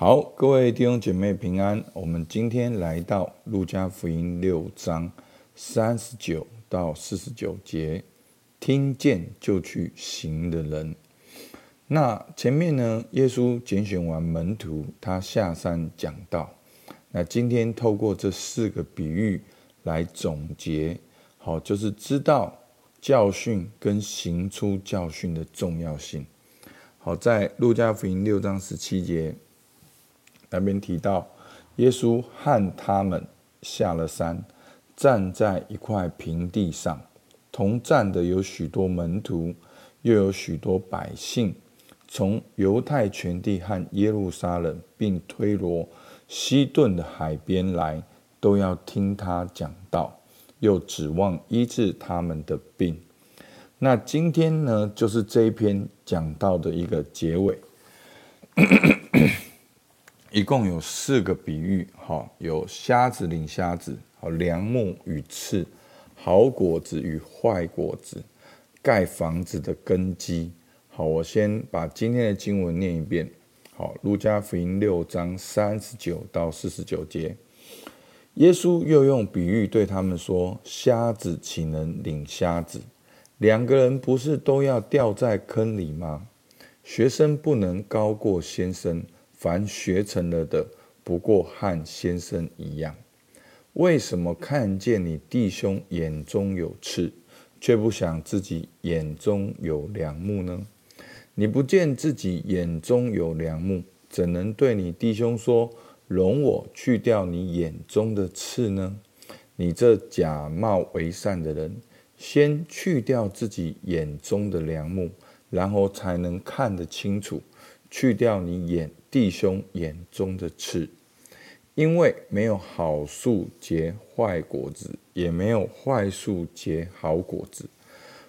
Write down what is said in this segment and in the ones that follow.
好，各位弟兄姐妹平安。我们今天来到路加福音六章三十九到四十九节，听见就去行的人。那前面呢，耶稣拣选完门徒，他下山讲道。那今天透过这四个比喻来总结，好，就是知道教训跟行出教训的重要性。好，在路加福音六章十七节。那边提到，耶稣和他们下了山，站在一块平地上，同站的有许多门徒，又有许多百姓，从犹太全地和耶路撒冷，并推罗、西顿的海边来，都要听他讲道，又指望医治他们的病。那今天呢，就是这一篇讲到的一个结尾。一共有四个比喻，哈，有瞎子领瞎子，好，良木与刺，好果子与坏果子，盖房子的根基。好，我先把今天的经文念一遍。好，路加福音六章三十九到四十九节，耶稣又用比喻对他们说：瞎子岂能领瞎子？两个人不是都要掉在坑里吗？学生不能高过先生。凡学成了的，不过和先生一样。为什么看见你弟兄眼中有刺，却不想自己眼中有梁木呢？你不见自己眼中有梁木，怎能对你弟兄说：“容我去掉你眼中的刺呢？”你这假冒为善的人，先去掉自己眼中的梁木，然后才能看得清楚，去掉你眼。弟兄眼中的刺，因为没有好树结坏果子，也没有坏树结好果子。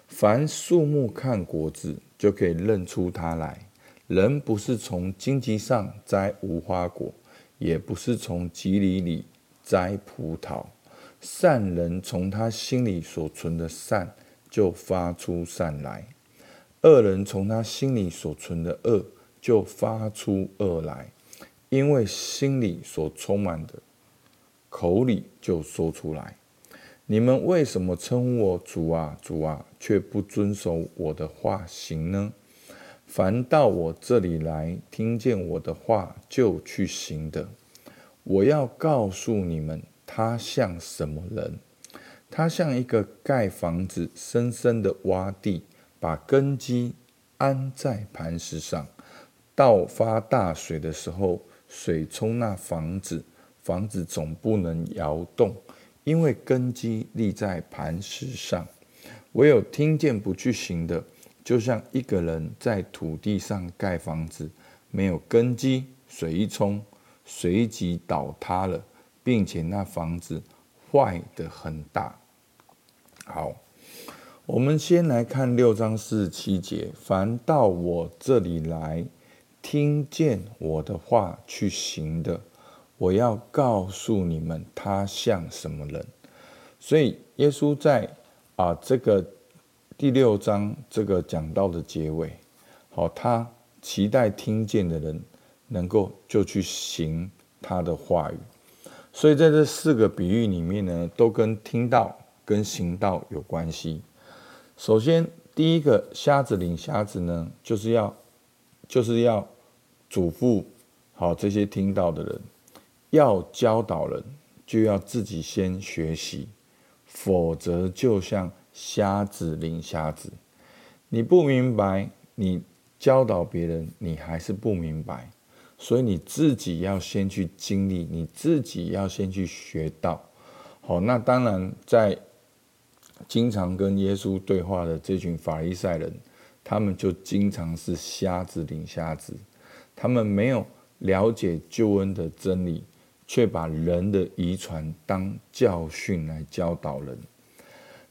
凡树木看果子，就可以认出它来。人不是从荆棘上摘无花果，也不是从蒺藜里摘葡萄。善人从他心里所存的善，就发出善来；恶人从他心里所存的恶。就发出恶来，因为心里所充满的，口里就说出来。你们为什么称我主啊主啊，却不遵守我的话行呢？凡到我这里来，听见我的话就去行的，我要告诉你们，他像什么人？他像一个盖房子，深深的挖地，把根基安在磐石上。到发大水的时候，水冲那房子，房子总不能摇动，因为根基立在磐石上。唯有听见不去行的，就像一个人在土地上盖房子，没有根基，水一冲，随即倒塌了，并且那房子坏的很大。好，我们先来看六章四十七节：凡到我这里来。听见我的话去行的，我要告诉你们，他像什么人。所以耶稣在啊这个第六章这个讲到的结尾，好，他期待听见的人能够就去行他的话语。所以在这四个比喻里面呢，都跟听到跟行道有关系。首先，第一个瞎子领瞎子呢，就是要。就是要嘱咐好这些听到的人，要教导人，就要自己先学习，否则就像瞎子领瞎子。你不明白，你教导别人，你还是不明白，所以你自己要先去经历，你自己要先去学到。好，那当然，在经常跟耶稣对话的这群法利赛人。他们就经常是瞎子领瞎子，他们没有了解救恩的真理，却把人的遗传当教训来教导人。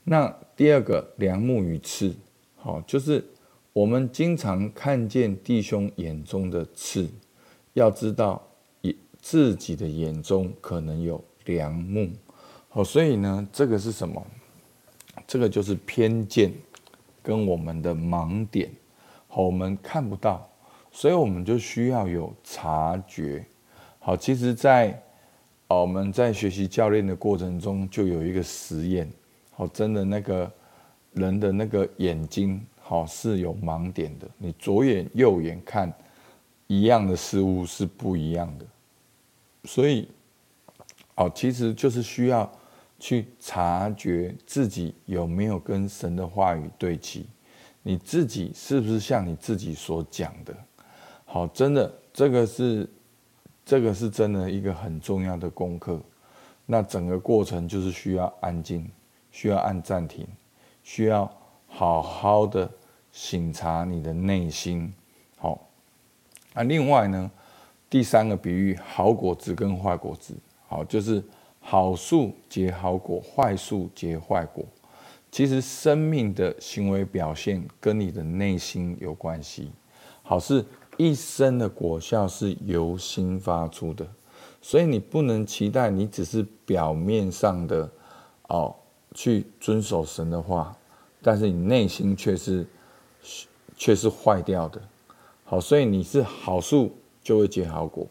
那第二个梁木与刺，好，就是我们经常看见弟兄眼中的刺，要知道自己的眼中可能有梁木，好，所以呢，这个是什么？这个就是偏见。跟我们的盲点，好，我们看不到，所以我们就需要有察觉。好，其实在，我们在学习教练的过程中，就有一个实验。好，真的那个人的那个眼睛，好是有盲点的。你左眼右眼看一样的事物是不一样的。所以，哦，其实就是需要去察觉自己有没有跟神的话语对齐，你自己是不是像你自己所讲的？好，真的，这个是，这个是真的一个很重要的功课。那整个过程就是需要安静，需要按暂停，需要好好的省察你的内心。好，那另外呢？第三个比喻，好果子跟坏果子，好，就是好树结好果，坏树结坏果。其实生命的行为表现跟你的内心有关系。好，是一生的果效是由心发出的，所以你不能期待你只是表面上的哦去遵守神的话，但是你内心却是却是坏掉的。好，所以你是好树。就会结好果，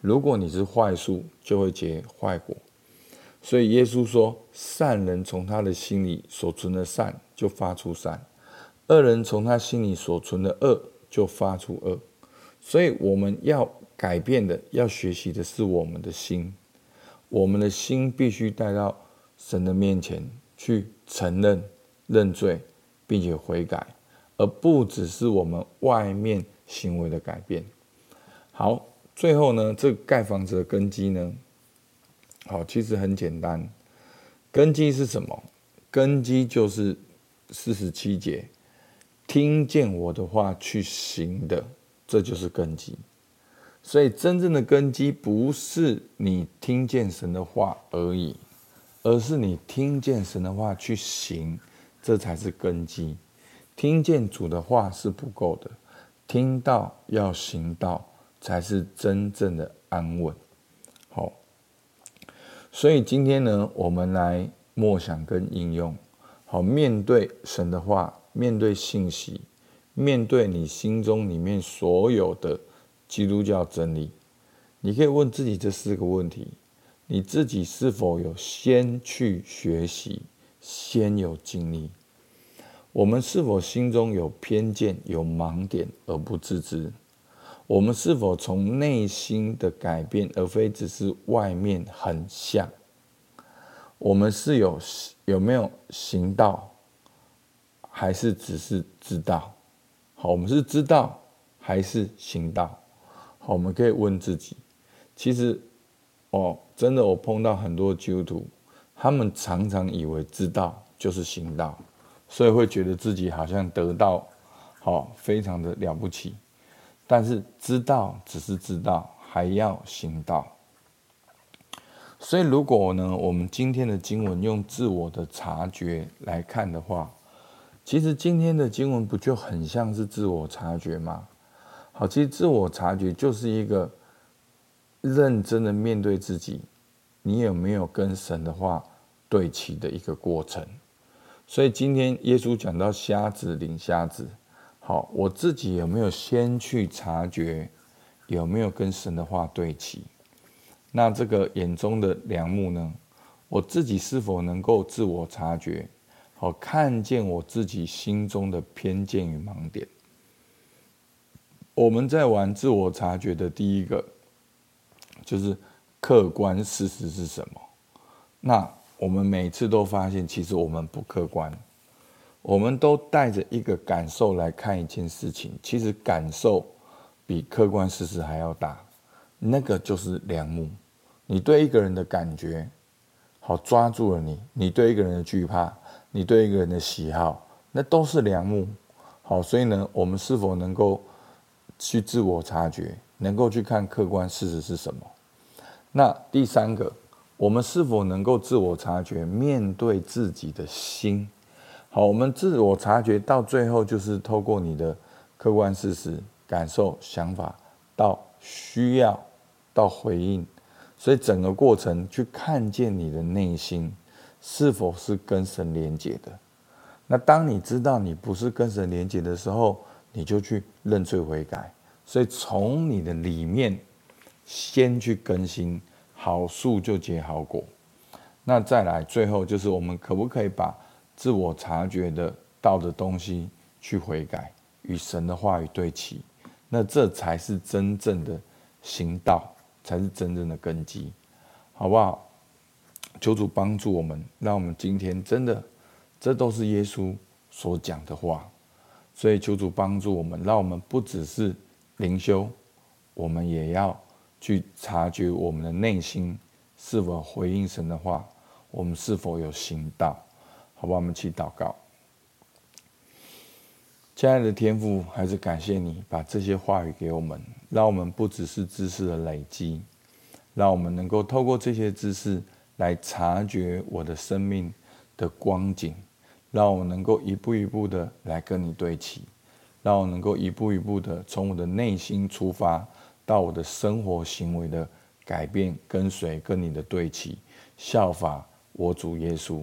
如果你是坏树，就会结坏果。所以耶稣说，善人从他的心里所存的善就发出善，恶人从他心里所存的恶就发出恶。所以我们要改变的，要学习的是我们的心，我们的心必须带到神的面前去承认、认罪，并且悔改，而不只是我们外面行为的改变。好，最后呢，这个盖房子的根基呢，好，其实很简单。根基是什么？根基就是四十七节，听见我的话去行的，这就是根基。所以，真正的根基不是你听见神的话而已，而是你听见神的话去行，这才是根基。听见主的话是不够的，听到要行道。才是真正的安稳。所以今天呢，我们来默想跟应用。好，面对神的话，面对信息，面对你心中里面所有的基督教真理，你可以问自己这四个问题：你自己是否有先去学习，先有经历？我们是否心中有偏见、有盲点而不自知？我们是否从内心的改变，而非只是外面很像？我们是有有没有行道，还是只是知道？好，我们是知道还是行道？好，我们可以问自己。其实，哦，真的，我碰到很多基督徒，他们常常以为知道就是行道，所以会觉得自己好像得到，好，非常的了不起。但是知道只是知道，还要行道。所以，如果呢，我们今天的经文用自我的察觉来看的话，其实今天的经文不就很像是自我察觉吗？好，其实自我察觉就是一个认真的面对自己，你有没有跟神的话对齐的一个过程。所以今天耶稣讲到瞎子领瞎子。好，我自己有没有先去察觉，有没有跟神的话对齐？那这个眼中的梁木呢？我自己是否能够自我察觉？好，看见我自己心中的偏见与盲点。我们在玩自我察觉的第一个，就是客观事实是什么？那我们每次都发现，其实我们不客观。我们都带着一个感受来看一件事情，其实感受比客观事实还要大。那个就是良木，你对一个人的感觉，好抓住了你；你对一个人的惧怕，你对一个人的喜好，那都是良木。好，所以呢，我们是否能够去自我察觉，能够去看客观事实是什么？那第三个，我们是否能够自我察觉，面对自己的心？好，我们自我察觉到最后，就是透过你的客观事实、感受、想法，到需要，到回应，所以整个过程去看见你的内心是否是跟神连结的。那当你知道你不是跟神连结的时候，你就去认罪悔改，所以从你的里面先去更新，好树就结好果。那再来，最后就是我们可不可以把自我察觉的道的东西去悔改，与神的话语对齐？那这才是真正的行道，才是真正的根基，好不好？求主帮助我们，让我们今天真的，这都是耶稣所讲的话。所以求主帮助我们，让我们不只是灵修，我们也要去察觉我们的内心是否回应神的话，我们是否有行道，好吧？我们去祷告。亲爱的天父，还是感谢你把这些话语给我们，让我们不只是知识的累积，让我们能够透过这些知识来察觉我的生命的光景，让我能够一步一步的来跟你对齐，让我能够一步一步的从我的内心出发，到我的生活行为的改变，跟随跟你的对齐，效法我主耶稣。